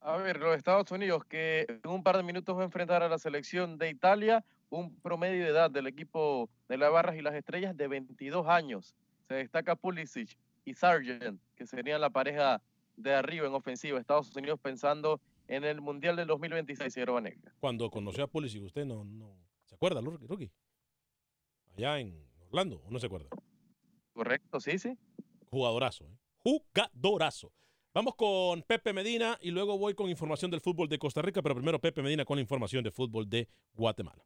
A ver, los Estados Unidos que en un par de minutos va a enfrentar a la selección de Italia, un promedio de edad del equipo de las Barras y las Estrellas de 22 años. Se destaca Pulisic y Sargent, que serían la pareja de arriba en ofensiva. Estados Unidos pensando en el Mundial del 2026, señor Vanegas. Cuando conoció a Pulisic, ¿usted no, no se acuerda, Rookie? allá en Orlando, ¿o no se acuerda? Correcto, sí, sí. Jugadorazo, ¿eh? Jugadorazo. Vamos con Pepe Medina y luego voy con información del fútbol de Costa Rica, pero primero Pepe Medina con la información de fútbol de Guatemala.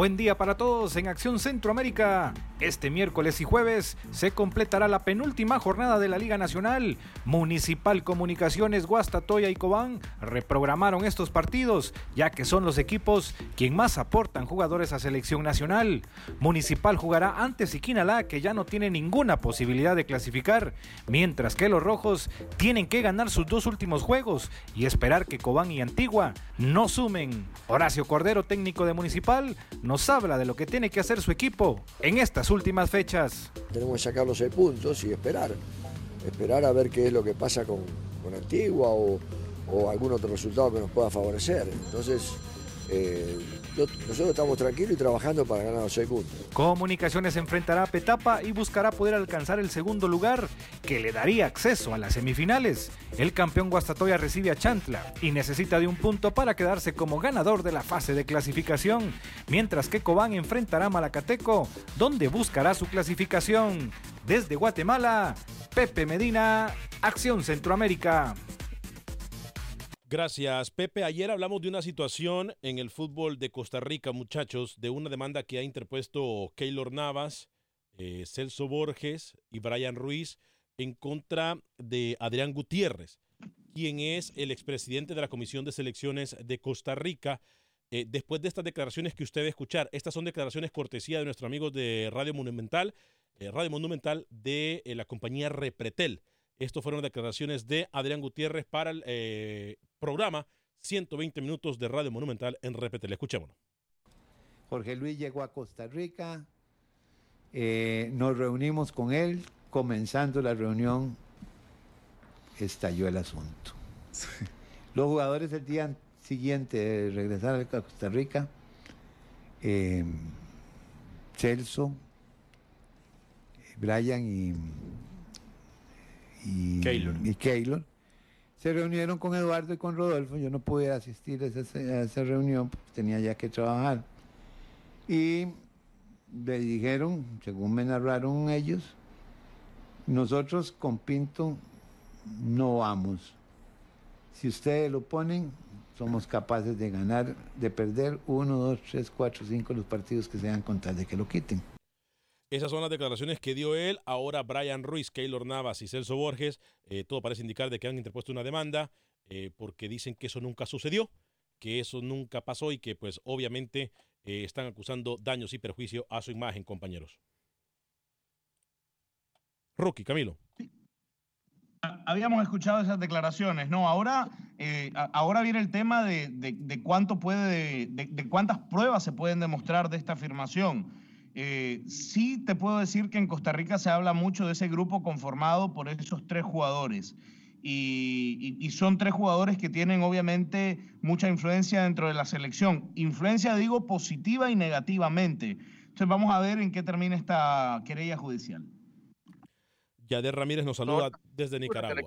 Buen día para todos en Acción Centroamérica. Este miércoles y jueves se completará la penúltima jornada de la Liga Nacional. Municipal Comunicaciones, Guastatoya y Cobán reprogramaron estos partidos, ya que son los equipos quien más aportan jugadores a selección nacional. Municipal jugará ante Siquinalá, que ya no tiene ninguna posibilidad de clasificar, mientras que los rojos tienen que ganar sus dos últimos juegos y esperar que Cobán y Antigua no sumen. Horacio Cordero, técnico de Municipal, nos habla de lo que tiene que hacer su equipo en estas últimas fechas. Tenemos que sacar los seis puntos y esperar. Esperar a ver qué es lo que pasa con, con Antigua o, algún otro resultado que nos pueda favorecer. Entonces, eh, nosotros estamos tranquilos y trabajando para ganar los seis puntos. Comunicaciones enfrentará a Petapa y buscará poder alcanzar el segundo lugar que le daría acceso a las semifinales. El campeón Guastatoya recibe a Chantla y necesita de un punto para quedarse como ganador de la fase de clasificación, mientras que Cobán enfrentará a Malacateco, donde buscará su clasificación. Desde Guatemala, Pepe Medina, Acción Centroamérica. Gracias, Pepe. Ayer hablamos de una situación en el fútbol de Costa Rica, muchachos, de una demanda que ha interpuesto Keylor Navas, eh, Celso Borges y Brian Ruiz en contra de Adrián Gutiérrez, quien es el expresidente de la Comisión de Selecciones de Costa Rica. Eh, después de estas declaraciones que usted va escuchar, estas son declaraciones cortesía de nuestros amigos de Radio Monumental, eh, Radio Monumental de la compañía Repretel. Estas fueron declaraciones de Adrián Gutiérrez para el eh, programa 120 minutos de Radio Monumental en Repetel. Escuchémonos. Jorge Luis llegó a Costa Rica, eh, nos reunimos con él, comenzando la reunión estalló el asunto. Los jugadores el día siguiente de regresar a Costa Rica, eh, Celso, Brian y y Keylor. Se reunieron con Eduardo y con Rodolfo. Yo no pude asistir a esa, reunión, porque tenía ya que trabajar. Y le dijeron, según me narraron ellos, nosotros con Pinto no vamos. Si ustedes lo ponen, somos capaces de ganar, de perder uno, dos, tres, cuatro, cinco los partidos que sean con tal de que lo quiten. Esas son las declaraciones que dio él. Ahora Brian Ruiz, Keylor Navas y Celso Borges, eh, todo parece indicar de que han interpuesto una demanda eh, porque dicen que eso nunca sucedió, que eso nunca pasó y que pues obviamente eh, están acusando daños y perjuicio a su imagen, compañeros. Rookie, Camilo. Habíamos escuchado esas declaraciones, ¿no? Ahora, ahora viene el tema de, de cuánto puede, de, cuántas pruebas se pueden demostrar de esta afirmación. Eh, sí te puedo decir que en Costa Rica se habla mucho de ese grupo conformado por esos tres jugadores. Y, son tres jugadores que tienen obviamente mucha influencia dentro de la selección. Influencia, digo, positiva y negativamente. Entonces vamos a ver en qué termina esta querella judicial. Yader Ramírez nos saluda desde Nicaragua.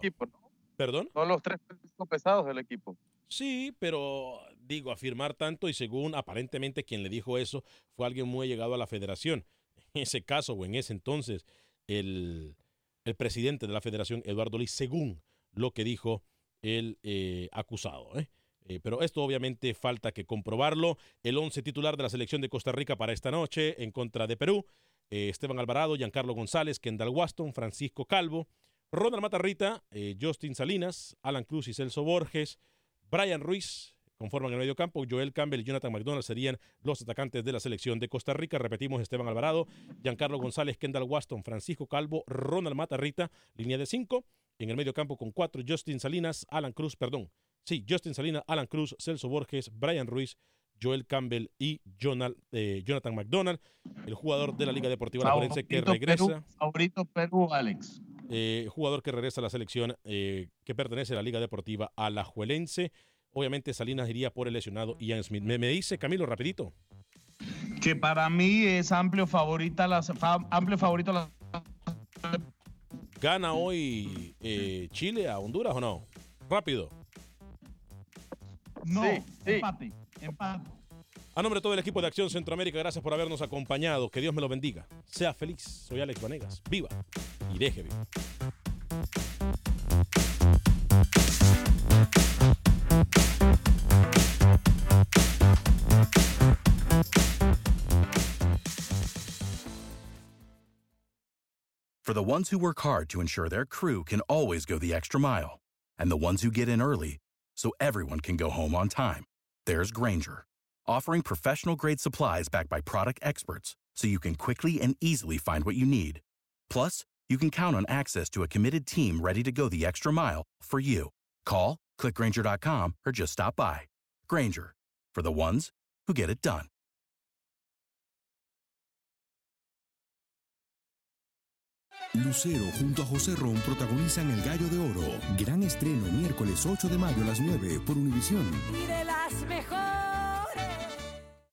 ¿Perdón? Son los tres pesados del equipo. Sí, pero digo, afirmar tanto y según aparentemente quien le dijo eso fue alguien muy llegado a la federación. En ese caso o en ese entonces, el, presidente de la federación, Eduardo Lee, según lo que dijo el eh, acusado. ¿eh? Eh, pero esto obviamente falta que comprobarlo. El once titular de la selección de Costa Rica para esta noche en contra de Perú. Esteban Alvarado, Giancarlo González, Kendall Waston, Francisco Calvo, Ronald Matarrita, eh, Justin Salinas, Alan Cruz y Celso Borges, Brian Ruiz conforman el medio campo, Joel Campbell y Jonathan McDonald serían los atacantes de la selección de Costa Rica. Repetimos, Esteban Alvarado, Giancarlo González, Kendall Waston, Francisco Calvo, Ronald Matarrita, línea de cinco. En el medio campo con cuatro, Justin Salinas, Alan Cruz, perdón. Sí, Justin Salinas, Alan Cruz, Celso Borges, Brian Ruiz, Joel Campbell y Jonal- eh, Jonathan McDonald, el jugador de la Liga Deportiva Alajuelense que regresa. Perú, favorito Perú, Alex. Eh, jugador que regresa a la selección eh, que pertenece a la Liga Deportiva Alajuelense. Obviamente Salinas iría por el lesionado Ian Smith. Me, me dice Camilo, rapidito. Que para mí es amplio favorita la, fa- amplio favorito la ¿Gana hoy eh, Chile a Honduras o no? Rápido. No, empate, empate. A nombre de todo el equipo de Acción Centroamérica, gracias por habernos acompañado. Que Dios me lo bendiga. Sea feliz. Soy Alex Vanegas. Viva y deje vivir. For the ones who work hard to ensure their crew can always go the extra mile, and the ones who get in early so everyone can go home on time, there's Granger, offering professional grade supplies backed by product experts so you can quickly and easily find what you need. Plus, you can count on access to a committed team ready to go the extra mile for you. Call, clickgranger.com, or just stop by. Granger, for the ones who get it done. Lucero junto a José Ron protagonizan El Gallo de Oro. Gran estreno miércoles 8 de mayo a las 9 por Univisión. y de las mejores.